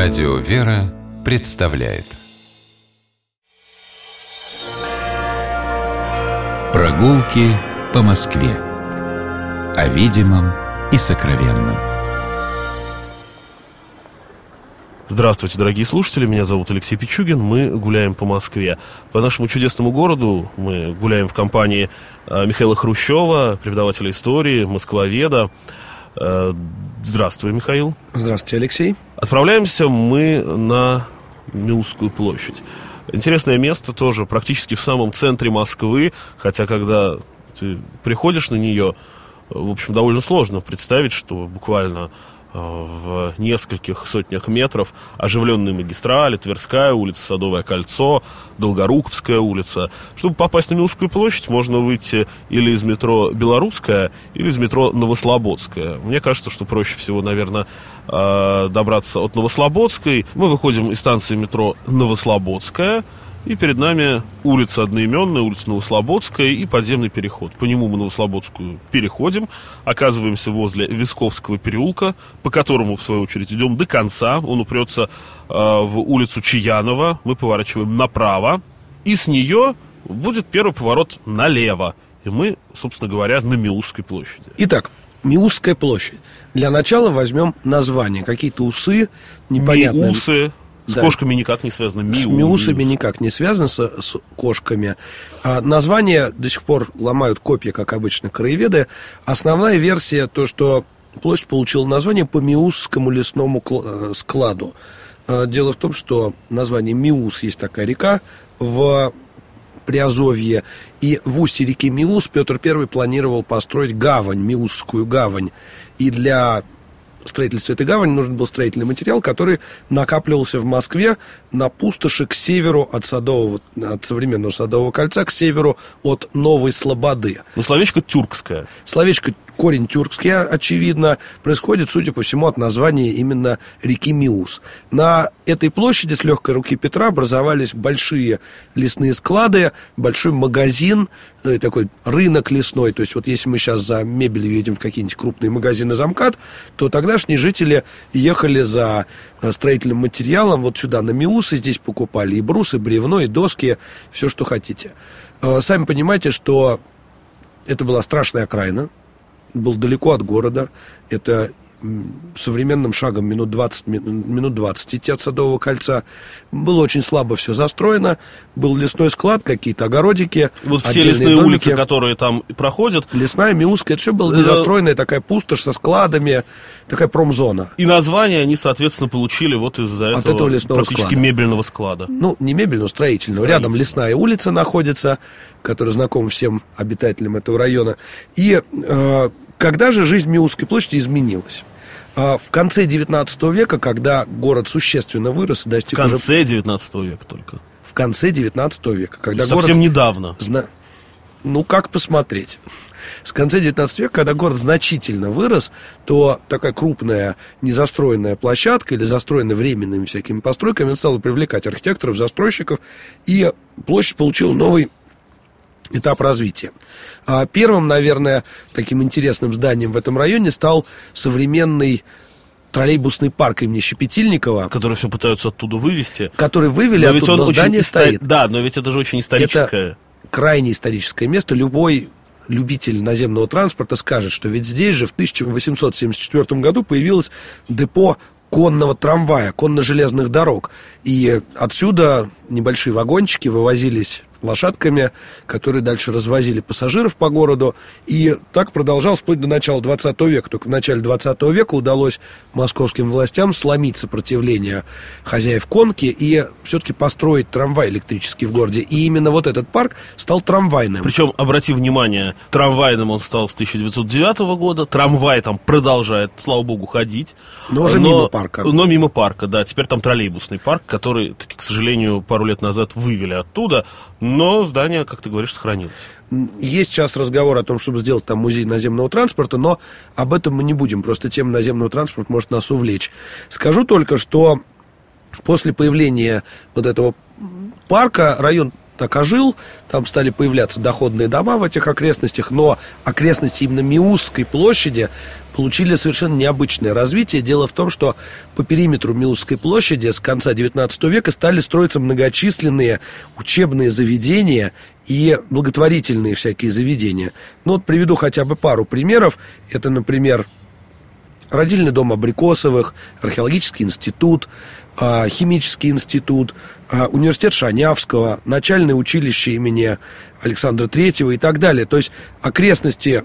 Радио «Вера» представляет. Прогулки по Москве. О видимом и сокровенном. Здравствуйте, дорогие слушатели, меня зовут Алексей Пичугин, мы гуляем по Москве. По нашему чудесному городу мы гуляем в компании э, Михаила Хрущева, преподавателя истории, москвоведа. Здравствуй, Михаил. Здравствуйте, Алексей. Отправляемся мы на Милскую площадь. Интересное место тоже, практически в самом центре Москвы, хотя когда ты приходишь на нее, в общем, довольно сложно представить, что буквально в нескольких сотнях метров оживленные магистрали, Тверская улица, Садовое кольцо, Долгоруковская улица. Чтобы попасть на Милскую площадь, можно выйти или из метро Белорусская, или из метро Новослободская. Мне кажется, что проще всего, наверное, э, добраться от Новослободской. Мы выходим из станции метро Новослободская, и перед нами улица одноименная, улица Новослободская и подземный переход. По нему мы Новослободскую переходим, оказываемся возле Висковского переулка, по которому, в свою очередь, идем до конца. Он упрется э, в улицу Чаянова. Мы поворачиваем направо. И с нее будет первый поворот налево. И мы, собственно говоря, на Миусской площади. Итак, Миусская площадь. Для начала возьмем название. Какие-то усы непонятные. Миусы. С да. кошками никак не связано. Миу, с миусами миус. никак не связано с, с кошками. А, название до сих пор ломают копии, как обычно, краеведы. Основная версия то, что площадь получила название по Миусскому лесному э, складу. А, дело в том, что название Миус есть такая река в Приазовье. И в устье реки Миус Петр I планировал построить гавань, Миусскую гавань. И для строительстве этой гавани нужен был строительный материал, который накапливался в Москве на пустоши к северу от Садового, от современного Садового кольца, к северу от Новой Слободы. Ну, словечко тюркское. Словечко корень тюркский, очевидно, происходит, судя по всему, от названия именно реки Миус. На этой площади с легкой руки Петра образовались большие лесные склады, большой магазин, э, такой рынок лесной. То есть вот если мы сейчас за мебелью едем в какие-нибудь крупные магазины замкат, то тогдашние жители ехали за э, строительным материалом вот сюда, на Миус, и здесь покупали и брусы, и бревно, и доски, все, что хотите. Э, сами понимаете, что это была страшная окраина, был далеко от города. Это современным шагом минут 20, минут 20 идти от Садового кольца. Было очень слабо все застроено. Был лесной склад, какие-то огородики. Вот все лесные домики. улицы, которые там проходят. Лесная, Миуская, это все было э, незастроенная такая пустошь со складами, такая промзона. И название они, соответственно, получили вот из-за этого, От этого лесного практически склада. мебельного склада. Ну, не мебельного, строительного. строительного. Рядом лесная улица находится, которая знакома всем обитателям этого района. И э, когда же жизнь Миусской площади изменилась? А, в конце 19 века, когда город существенно вырос и достиг В конце уже... 19 века только. В конце 19 века, когда Совсем город... недавно. Зна... Ну, как посмотреть? С конца 19 века, когда город значительно вырос, то такая крупная незастроенная площадка или застроенная временными всякими постройками стала привлекать архитекторов, застройщиков, и площадь получила новый этап развития. А первым, наверное, таким интересным зданием в этом районе стал современный троллейбусный парк имени Щепетильникова. Который все пытаются оттуда вывести. Который вывели но оттуда, ведь здание истор... стоит. Да, но ведь это же очень историческое. Это крайне историческое место. Любой любитель наземного транспорта скажет, что ведь здесь же в 1874 году появилось депо конного трамвая, конно-железных дорог. И отсюда небольшие вагончики вывозились лошадками, которые дальше развозили пассажиров по городу. И так продолжалось вплоть до начала 20 века. Только в начале 20 века удалось московским властям сломить сопротивление хозяев конки и все-таки построить трамвай электрический в городе. И именно вот этот парк стал трамвайным. Причем, обрати внимание, трамвайным он стал с 1909 года. Трамвай там продолжает, слава богу, ходить. Но уже но, мимо парка. Но мимо парка, да. Теперь там троллейбусный парк, который, к сожалению, пару лет назад вывели оттуда. Но здание, как ты говоришь, сохранилось. Есть сейчас разговор о том, чтобы сделать там музей наземного транспорта, но об этом мы не будем. Просто тема наземного транспорта может нас увлечь. Скажу только, что после появления вот этого парка район так ожил, там стали появляться доходные дома в этих окрестностях, но окрестности именно Миусской площади получили совершенно необычное развитие. Дело в том, что по периметру Миусской площади с конца XIX века стали строиться многочисленные учебные заведения и благотворительные всякие заведения. Ну вот приведу хотя бы пару примеров. Это, например, родильный дом Абрикосовых, археологический институт, химический институт, а, университет Шанявского, начальное училище имени Александра Третьего и так далее. То есть окрестности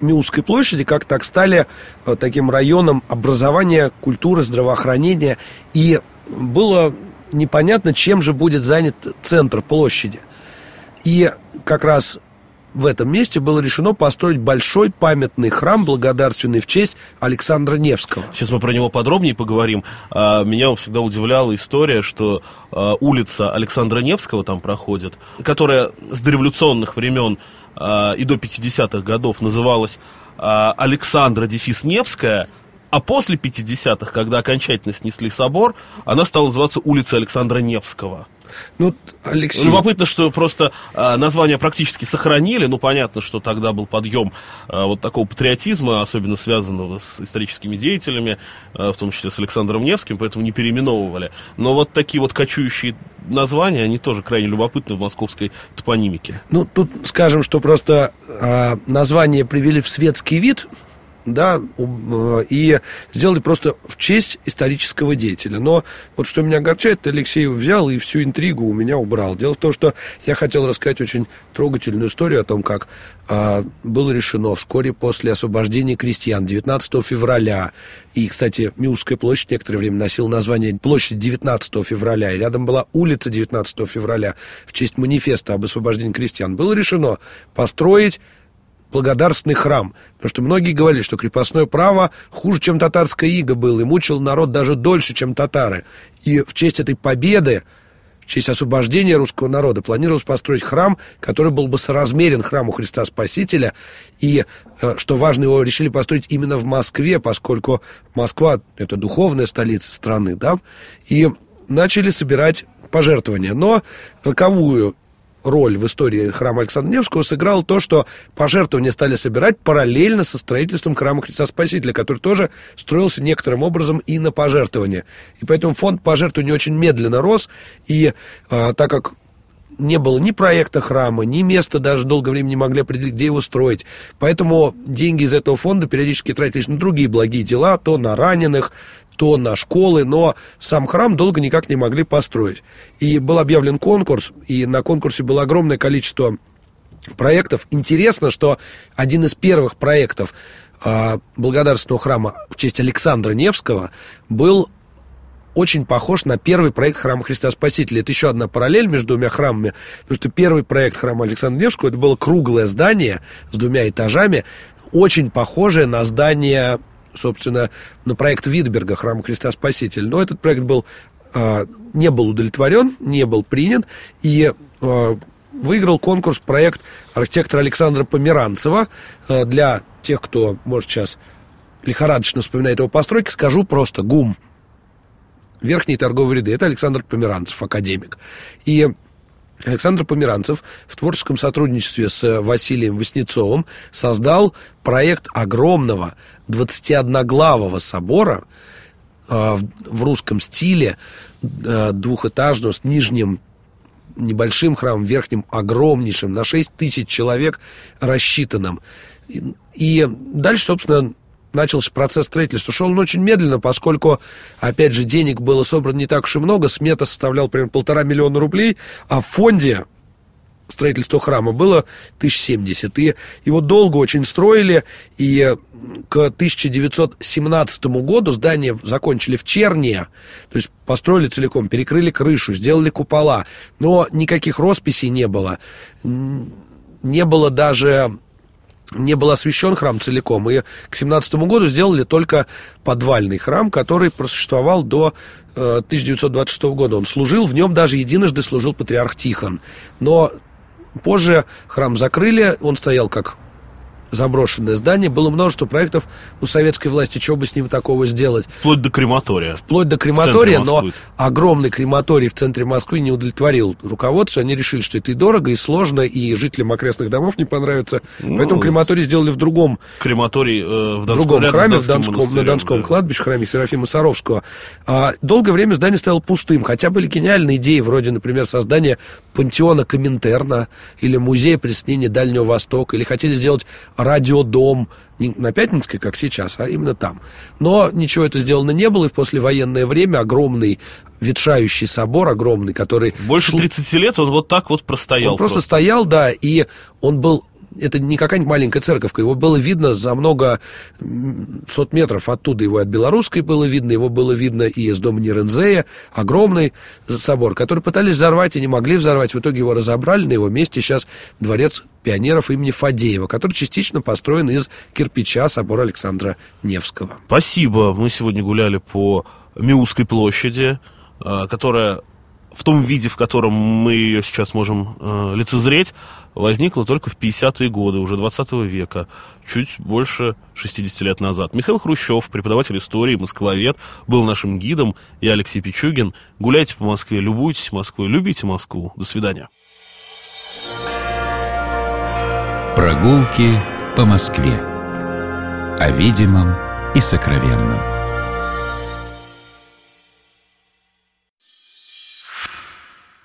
Миусской площади как так стали а, таким районом образования, культуры, здравоохранения. И было непонятно, чем же будет занят центр площади. И как раз в этом месте было решено построить большой памятный храм благодарственный в честь Александра Невского. Сейчас мы про него подробнее поговорим. А, меня всегда удивляла история, что а, улица Александра Невского там проходит, которая с дореволюционных времен а, и до 50-х годов называлась Александра Дефис Невская, а после 50-х, когда окончательно снесли собор, она стала называться улица Александра Невского. Ну, Алексей... Любопытно, что просто а, название практически сохранили. Ну, понятно, что тогда был подъем а, вот такого патриотизма, особенно связанного с историческими деятелями, а, в том числе с Александром Невским, поэтому не переименовывали. Но вот такие вот кочующие названия, они тоже крайне любопытны в московской топонимике. Ну, тут скажем, что просто а, название привели в светский вид, да, э, и сделали просто в честь исторического деятеля. Но вот что меня огорчает, Алексей взял и всю интригу у меня убрал. Дело в том, что я хотел рассказать очень трогательную историю о том, как а, было решено вскоре после освобождения крестьян 19 февраля. И, кстати, Миусская площадь некоторое время носила название площадь 19 февраля. И рядом была улица 19 февраля в честь манифеста об освобождении крестьян. Было решено построить благодарственный храм. Потому что многие говорили, что крепостное право хуже, чем татарская ига было, и мучил народ даже дольше, чем татары. И в честь этой победы, в честь освобождения русского народа планировалось построить храм, который был бы соразмерен храму Христа Спасителя. И, э, что важно, его решили построить именно в Москве, поскольку Москва — это духовная столица страны, да, и начали собирать пожертвования. Но роковую роль в истории храма Александра Невского сыграло то, что пожертвования стали собирать параллельно со строительством храма Христа Спасителя, который тоже строился некоторым образом и на пожертвования. И поэтому фонд пожертвований очень медленно рос, и а, так как не было ни проекта храма, ни места даже долгое время не могли определить, где его строить. Поэтому деньги из этого фонда периодически тратились на другие благие дела, то на раненых, то на школы, но сам храм долго никак не могли построить. И был объявлен конкурс, и на конкурсе было огромное количество проектов. Интересно, что один из первых проектов э, благодарственного храма в честь Александра Невского был очень похож на первый проект храма Христа Спасителя. Это еще одна параллель между двумя храмами, потому что первый проект храма Александра Невского это было круглое здание с двумя этажами, очень похожее на здание собственно, на проект Витберга «Храм Христа Спасителя». Но этот проект был, э, не был удовлетворен, не был принят, и э, выиграл конкурс проект архитектора Александра Померанцева. Э, для тех, кто, может, сейчас лихорадочно вспоминает его постройки, скажу просто ГУМ. Верхние торговые ряды. Это Александр Померанцев, академик. И Александр Померанцев в творческом сотрудничестве с Василием Васнецовым создал проект огромного 21-главого собора э, в русском стиле, э, двухэтажного, с нижним небольшим храмом, верхним огромнейшим, на 6 тысяч человек рассчитанным. И дальше, собственно, начался процесс строительства. Шел он очень медленно, поскольку, опять же, денег было собрано не так уж и много, смета составляла примерно полтора миллиона рублей, а в фонде строительства храма было 1070. И его долго очень строили, и к 1917 году здание закончили в Черне, то есть построили целиком, перекрыли крышу, сделали купола, но никаких росписей не было. Не было даже не был освящен храм целиком. И к 17 году сделали только подвальный храм, который просуществовал до 1926 э, года. Он служил, в нем даже единожды служил патриарх Тихон. Но позже храм закрыли, он стоял как заброшенное здание. Было множество проектов у советской власти, чего бы с ним такого сделать. Вплоть до крематория. Вплоть до крематория, но огромный крематорий в центре Москвы не удовлетворил руководство. Они решили, что это и дорого, и сложно, и жителям окрестных домов не понравится. Ну, Поэтому крематорий сделали в другом... Крематорий э, в Донском, другом храме, в Донском, на Донском да. кладбище, храме Серафима Саровского. А, долгое время здание стояло пустым, хотя были гениальные идеи, вроде, например, создания пантеона Коминтерна или музея приснения Дальнего Востока, или хотели сделать радиодом не на Пятницкой, как сейчас, а именно там. Но ничего это сделано не было, и в послевоенное время огромный ветшающий собор, огромный, который... Больше 30 лет он вот так вот простоял. Он просто, просто стоял, да, и он был это не какая-нибудь маленькая церковка, его было видно за много сот метров оттуда, его от Белорусской было видно, его было видно и из дома Нерензея, огромный собор, который пытались взорвать и не могли взорвать, в итоге его разобрали, на его месте сейчас дворец пионеров имени Фадеева, который частично построен из кирпича собора Александра Невского. Спасибо, мы сегодня гуляли по Миусской площади, а, которая в том виде, в котором мы ее сейчас можем э, лицезреть, возникла только в 50-е годы, уже 20 века, чуть больше 60 лет назад. Михаил Хрущев, преподаватель истории, москвовед, был нашим гидом. Я Алексей Пичугин. Гуляйте по Москве, любуйтесь Москвой, любите Москву. До свидания. Прогулки по Москве. О видимом и сокровенном.